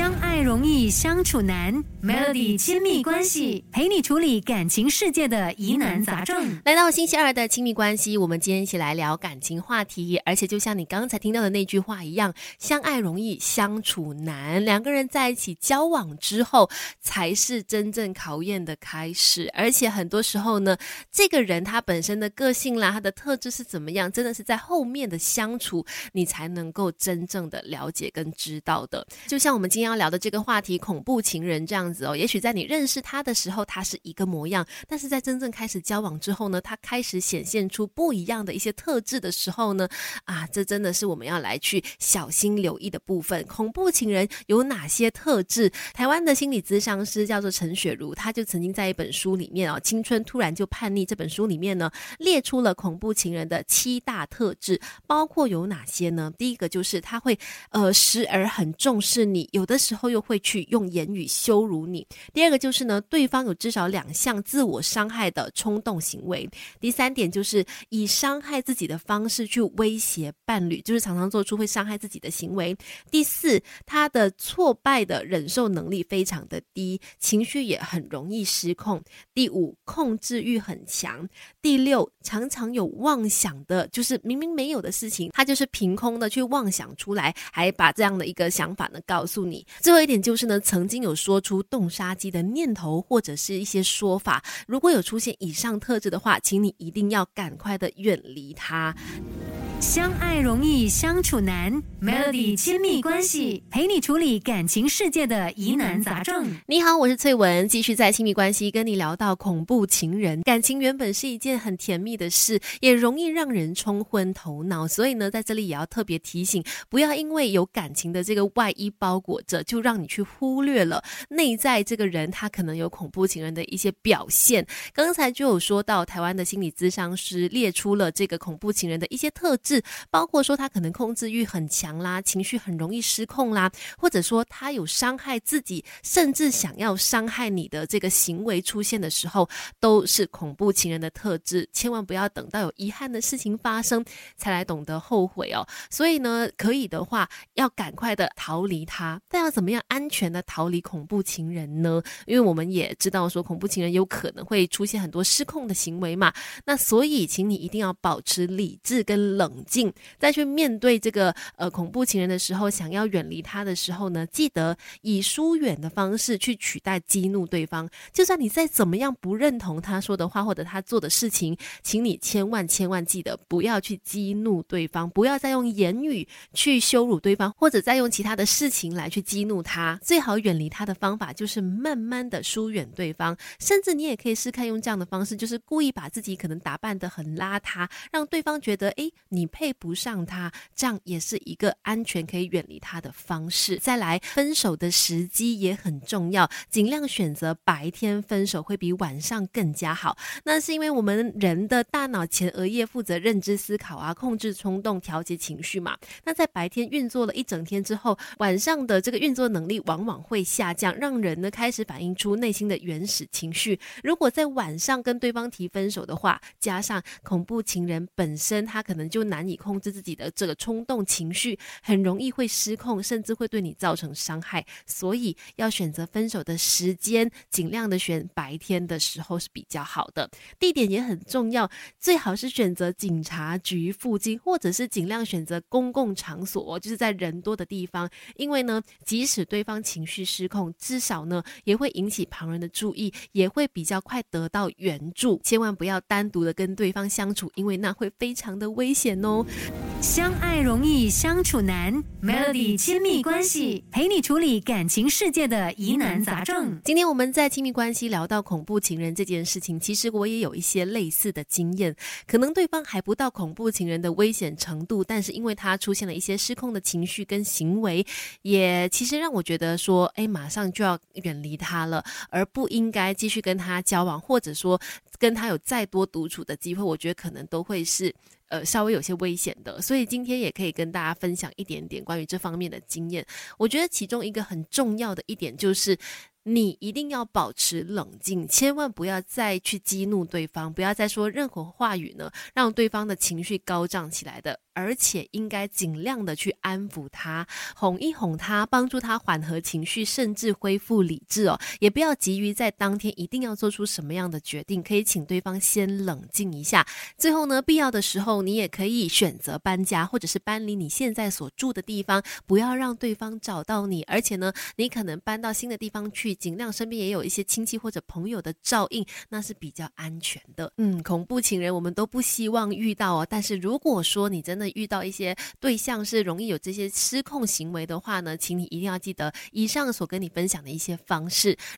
相爱容易相处难，Melody 亲密关系陪你处理感情世界的疑难杂症。来到星期二的亲密关系，我们今天一起来聊感情话题。而且就像你刚才听到的那句话一样，相爱容易相处难。两个人在一起交往之后，才是真正考验的开始。而且很多时候呢，这个人他本身的个性啦，他的特质是怎么样，真的是在后面的相处，你才能够真正的了解跟知道的。就像我们今天要聊的这个话题，恐怖情人这样子哦，也许在你认识他的时候，他是一个模样，但是在真正开始交往之后呢，他开始显现出不一样的一些特质的时候呢，啊，这真的是我们要来去小心留意的部分。恐怖情人有哪些特质？台湾的心理咨商师叫做陈雪茹，他就曾经在一本书里面哦，《青春突然就叛逆》这本书里面呢，列出了恐怖情人的七大特质，包括有哪些呢？第一个就是他会呃时而很重视你，有。的时候又会去用言语羞辱你。第二个就是呢，对方有至少两项自我伤害的冲动行为。第三点就是以伤害自己的方式去威胁伴侣，就是常常做出会伤害自己的行为。第四，他的挫败的忍受能力非常的低，情绪也很容易失控。第五，控制欲很强。第六，常常有妄想的，就是明明没有的事情，他就是凭空的去妄想出来，还把这样的一个想法呢告诉你。最后一点就是呢，曾经有说出动杀机的念头或者是一些说法，如果有出现以上特质的话，请你一定要赶快的远离他。相爱容易相处难，Melody 亲密关系陪你处理感情世界的疑难杂症。你好，我是翠文，继续在亲密关系跟你聊到恐怖情人。感情原本是一件很甜蜜的事，也容易让人冲昏头脑，所以呢，在这里也要特别提醒，不要因为有感情的这个外衣包裹着，就让你去忽略了内在这个人他可能有恐怖情人的一些表现。刚才就有说到，台湾的心理咨商师列出了这个恐怖情人的一些特质。是包括说他可能控制欲很强啦，情绪很容易失控啦，或者说他有伤害自己，甚至想要伤害你的这个行为出现的时候，都是恐怖情人的特质。千万不要等到有遗憾的事情发生才来懂得后悔哦。所以呢，可以的话要赶快的逃离他。但要怎么样安全的逃离恐怖情人呢？因为我们也知道说恐怖情人有可能会出现很多失控的行为嘛。那所以，请你一定要保持理智跟冷。静，再去面对这个呃恐怖情人的时候，想要远离他的时候呢，记得以疏远的方式去取代激怒对方。就算你再怎么样不认同他说的话或者他做的事情，请你千万千万记得不要去激怒对方，不要再用言语去羞辱对方，或者再用其他的事情来去激怒他。最好远离他的方法就是慢慢的疏远对方，甚至你也可以试看用这样的方式，就是故意把自己可能打扮的很邋遢，让对方觉得哎你。配不上他，这样也是一个安全可以远离他的方式。再来，分手的时机也很重要，尽量选择白天分手会比晚上更加好。那是因为我们人的大脑前额叶负责认知思考啊，控制冲动、调节情绪嘛。那在白天运作了一整天之后，晚上的这个运作能力往往会下降，让人呢开始反映出内心的原始情绪。如果在晚上跟对方提分手的话，加上恐怖情人本身，他可能就难难以。控制自己的这个冲动情绪，很容易会失控，甚至会对你造成伤害。所以要选择分手的时间，尽量的选白天的时候是比较好的。地点也很重要，最好是选择警察局附近，或者是尽量选择公共场所，就是在人多的地方。因为呢，即使对方情绪失控，至少呢也会引起旁人的注意，也会比较快得到援助。千万不要单独的跟对方相处，因为那会非常的危险哦。相爱容易相处难，Melody 亲密关系陪你处理感情世界的疑难杂症。今天我们在亲密关系聊到恐怖情人这件事情，其实我也有一些类似的经验。可能对方还不到恐怖情人的危险程度，但是因为他出现了一些失控的情绪跟行为，也其实让我觉得说，哎，马上就要远离他了，而不应该继续跟他交往，或者说跟他有再多独处的机会，我觉得可能都会是。呃，稍微有些危险的，所以今天也可以跟大家分享一点点关于这方面的经验。我觉得其中一个很重要的一点就是，你一定要保持冷静，千万不要再去激怒对方，不要再说任何话语呢，让对方的情绪高涨起来的。而且应该尽量的去安抚他，哄一哄他，帮助他缓和情绪，甚至恢复理智哦。也不要急于在当天一定要做出什么样的决定，可以请对方先冷静一下。最后呢，必要的时候，你也可以选择搬家，或者是搬离你现在所住的地方，不要让对方找到你。而且呢，你可能搬到新的地方去，尽量身边也有一些亲戚或者朋友的照应，那是比较安全的。嗯，恐怖情人我们都不希望遇到哦。但是如果说你真的遇到一些对象是容易有这些失控行为的话呢，请你一定要记得以上所跟你分享的一些方式。